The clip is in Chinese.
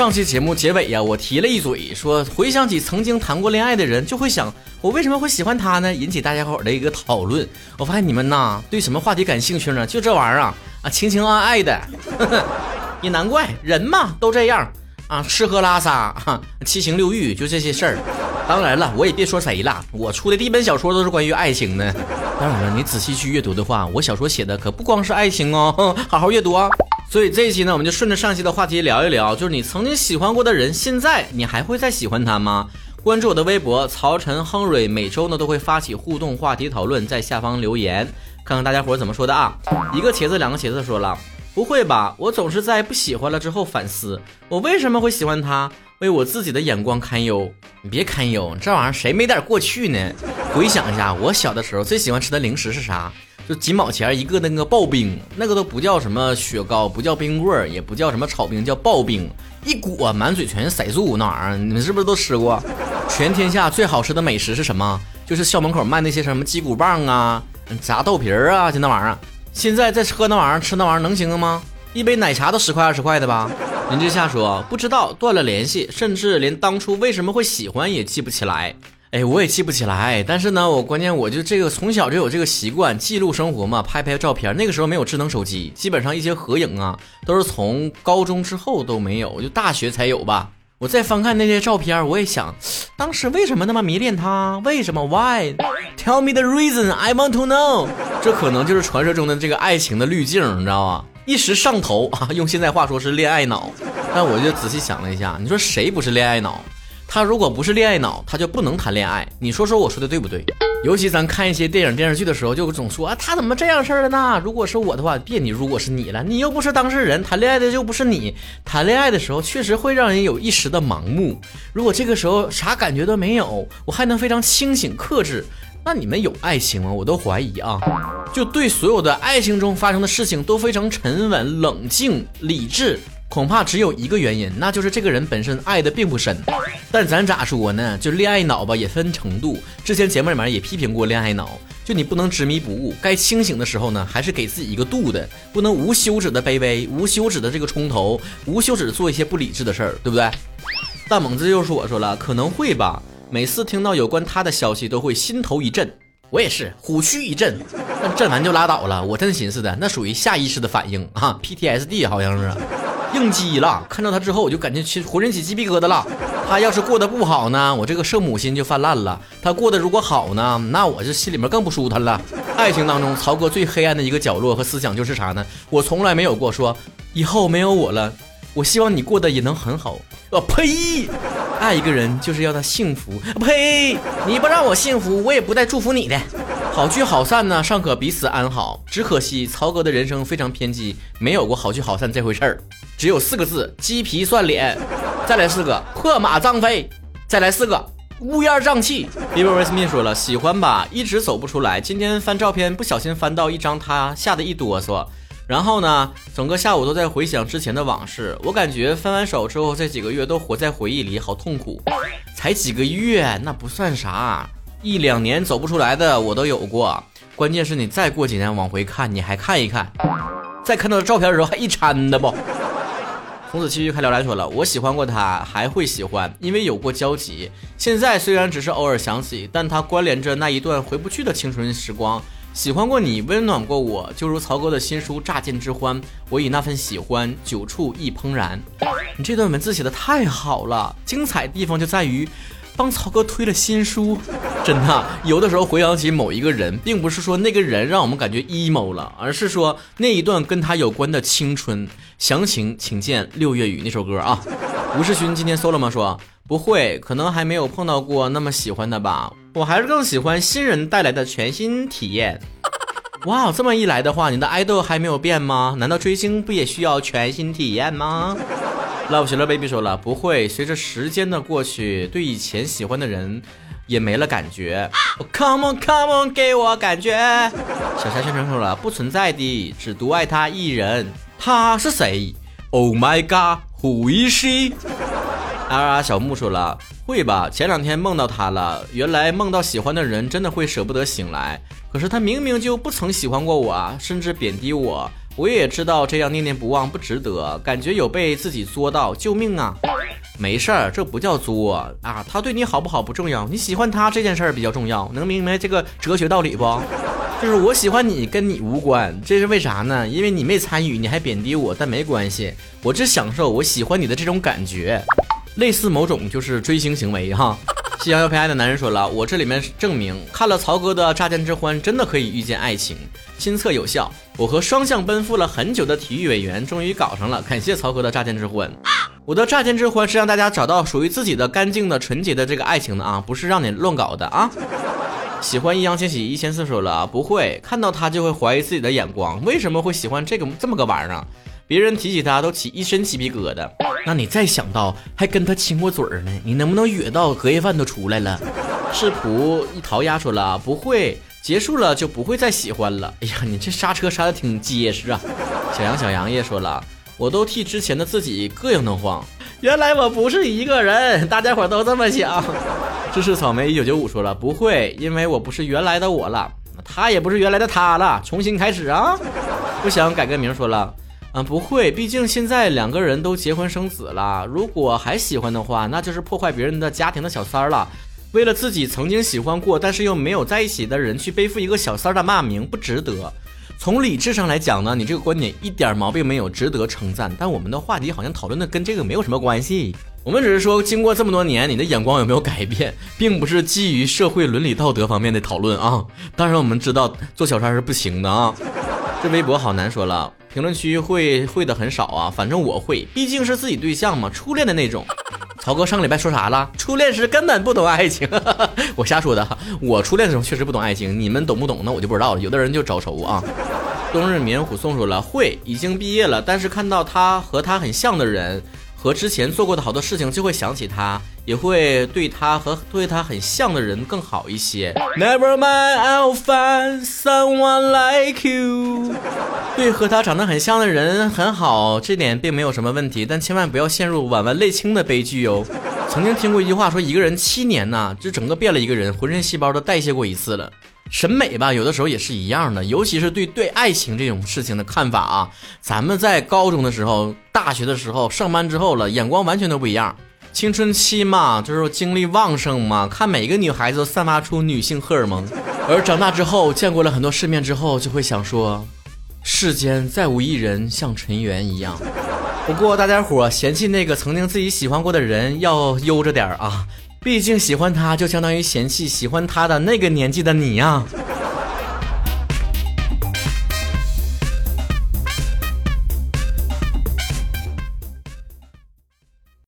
上期节目结尾呀，我提了一嘴，说回想起曾经谈过恋爱的人，就会想我为什么会喜欢他呢？引起大家伙的一个讨论。我发现你们呐，对什么话题感兴趣呢？就这玩意儿啊，啊，情情爱爱的，也难怪人嘛都这样啊，吃喝拉撒，七情六欲，就这些事儿。当然了，我也别说谁了，我出的第一本小说都是关于爱情的。当然了，你仔细去阅读的话，我小说写的可不光是爱情哦，好好阅读啊。所以这一期呢，我们就顺着上期的话题聊一聊，就是你曾经喜欢过的人，现在你还会再喜欢他吗？关注我的微博曹晨亨瑞，每周呢都会发起互动话题讨论，在下方留言，看看大家伙怎么说的啊。一个茄子，两个茄子说了，不会吧？我总是在不喜欢了之后反思，我为什么会喜欢他？为我自己的眼光堪忧，你别堪忧，这玩意儿谁没点过去呢？回想一下，我小的时候最喜欢吃的零食是啥？就几毛钱一个那个刨冰，那个都不叫什么雪糕，不叫冰棍儿，也不叫什么炒冰，叫刨冰，一裹满嘴全是色素，那玩意儿你们是不是都吃过？全天下最好吃的美食是什么？就是校门口卖那些什么鸡骨棒啊、炸豆皮儿啊，就那玩意儿。现在再喝那玩意儿，吃那玩意儿能行吗？一杯奶茶都十块二十块的吧？林之夏说不知道，断了联系，甚至连当初为什么会喜欢也记不起来。哎，我也记不起来。但是呢，我关键我就这个从小就有这个习惯，记录生活嘛，拍拍照片。那个时候没有智能手机，基本上一些合影啊，都是从高中之后都没有，就大学才有吧。我再翻看那些照片，我也想，当时为什么那么迷恋他？为什么？Why？Tell me the reason. I want to know. 这可能就是传说中的这个爱情的滤镜，你知道吗？一时上头啊，用现在话说是恋爱脑。但我就仔细想了一下，你说谁不是恋爱脑？他如果不是恋爱脑，他就不能谈恋爱。你说说我说的对不对？尤其咱看一些电影电视剧的时候，就总说啊，他怎么这样事儿了呢？如果是我的话，别你如果是你了，你又不是当事人，谈恋爱的又不是你，谈恋爱的时候确实会让人有一时的盲目。如果这个时候啥感觉都没有，我还能非常清醒克制，那你们有爱情吗？我都怀疑啊。就对所有的爱情中发生的事情都非常沉稳、冷静、理智，恐怕只有一个原因，那就是这个人本身爱的并不深。但咱咋说呢？就恋爱脑吧，也分程度。之前节目里面也批评过恋爱脑，就你不能执迷不悟，该清醒的时候呢，还是给自己一个度的，不能无休止的卑微，无休止的这个冲头，无休止的做一些不理智的事儿，对不对？大猛子又说我说了，可能会吧。每次听到有关他的消息，都会心头一震。我也是虎躯一震，那震完就拉倒了。我真寻思的，那属于下意识的反应啊，PTSD 好像是应激了。看到他之后，我就感觉起浑身起鸡皮疙瘩了。他要是过得不好呢，我这个圣母心就泛滥了；他过得如果好呢，那我这心里面更不舒坦了。爱情当中，曹哥最黑暗的一个角落和思想就是啥呢？我从来没有过说以后没有我了，我希望你过得也能很好。呃，呸！爱一个人就是要他幸福。呸！你不让我幸福，我也不带祝福你的。好聚好散呢，尚可彼此安好。只可惜曹哥的人生非常偏激，没有过好聚好散这回事儿。只有四个字：鸡皮蒜脸。再来四个：破马张飞。再来四个：乌烟瘴气。b i b e r Smith 说了，喜欢吧，一直走不出来。今天翻照片，不小心翻到一张他，吓得一哆嗦。然后呢，整个下午都在回想之前的往事。我感觉分完手之后，这几个月都活在回忆里，好痛苦。才几个月，那不算啥，一两年走不出来的我都有过。关键是你再过几年往回看，你还看一看，再看到照片的时候还一掺的不？孔子继续开聊来说了，我喜欢过他，还会喜欢，因为有过交集。现在虽然只是偶尔想起，但他关联着那一段回不去的青春时光。喜欢过你，温暖过我，就如曹哥的新书《乍见之欢》，我以那份喜欢，久处亦怦然。你这段文字写的太好了，精彩地方就在于帮曹哥推了新书。真的，有的时候回想起某一个人，并不是说那个人让我们感觉 emo 了，而是说那一段跟他有关的青春。详情请见《六月雨》那首歌啊。吴世勋今天搜了吗？说不会，可能还没有碰到过那么喜欢的吧。我还是更喜欢新人带来的全新体验。哇，这么一来的话，你的爱豆还没有变吗？难道追星不也需要全新体验吗？Love 喜乐 baby 说了，不会。随着时间的过去，对以前喜欢的人也没了感觉。Come on come on，给我感觉。小夏宣传说了，不存在的，只独爱他一人。他是谁？Oh my god！虎一啊，啊！小木说了，会吧？前两天梦到他了。原来梦到喜欢的人，真的会舍不得醒来。可是他明明就不曾喜欢过我啊，甚至贬低我。我也知道这样念念不忘不值得，感觉有被自己作到，救命啊！没事儿，这不叫作啊，他对你好不好不重要，你喜欢他这件事儿比较重要，能明白这个哲学道理不？就是我喜欢你跟你无关，这是为啥呢？因为你没参与，你还贬低我，但没关系，我只享受我喜欢你的这种感觉，类似某种就是追星行为哈。夕阳要陪爱的男人说了，我这里面证明看了曹哥的《乍见之欢》，真的可以遇见爱情，亲测有效。我和双向奔赴了很久的体育委员终于搞上了，感谢曹哥的《乍见之欢》。我的《乍见之欢》是让大家找到属于自己的干净的、纯洁的这个爱情的啊，不是让你乱搞的啊。喜欢易烊千玺一千四说了，不会看到他就会怀疑自己的眼光，为什么会喜欢这个这么个玩意儿？别人提起他都起一身鸡皮疙瘩。那你再想到还跟他亲过嘴儿呢，你能不能哕到隔夜饭都出来了？世仆一桃鸭说了不会，结束了就不会再喜欢了。哎呀，你这刹车刹的挺结实啊。小杨小杨也说了，我都替之前的自己膈应得慌。原来我不是一个人，大家伙都这么想。芝士草莓一九九五说了不会，因为我不是原来的我了，他也不是原来的他了，重新开始啊。不想改个名说了。嗯，不会，毕竟现在两个人都结婚生子了。如果还喜欢的话，那就是破坏别人的家庭的小三儿了。为了自己曾经喜欢过，但是又没有在一起的人去背负一个小三儿的骂名，不值得。从理智上来讲呢，你这个观点一点毛病没有，值得称赞。但我们的话题好像讨论的跟这个没有什么关系。我们只是说，经过这么多年，你的眼光有没有改变，并不是基于社会伦理道德方面的讨论啊。当然，我们知道做小三是不行的啊。这微博好难说了。评论区会会的很少啊，反正我会，毕竟是自己对象嘛，初恋的那种。曹哥上个礼拜说啥了？初恋时根本不懂爱情，我瞎说的。我初恋的时候确实不懂爱情，你们懂不懂？那我就不知道了。有的人就找抽啊。冬日棉虎送说了，会，已经毕业了，但是看到他和他很像的人。和之前做过的好多事情，就会想起他，也会对他和对他很像的人更好一些。Never mind, I'll find someone like you。对和他长得很像的人很好，这点并没有什么问题，但千万不要陷入晚晚泪倾的悲剧哟。曾经听过一句话，说一个人七年呐，就整个变了一个人，浑身细胞都代谢过一次了。审美吧，有的时候也是一样的，尤其是对对爱情这种事情的看法啊。咱们在高中的时候、大学的时候、上班之后了，眼光完全都不一样。青春期嘛，就是精力旺盛嘛，看每个女孩子散发出女性荷尔蒙。而长大之后，见过了很多世面之后，就会想说，世间再无一人像陈圆一样。不过大家伙嫌弃那个曾经自己喜欢过的人，要悠着点啊。毕竟喜欢他，就相当于嫌弃喜欢他的那个年纪的你呀。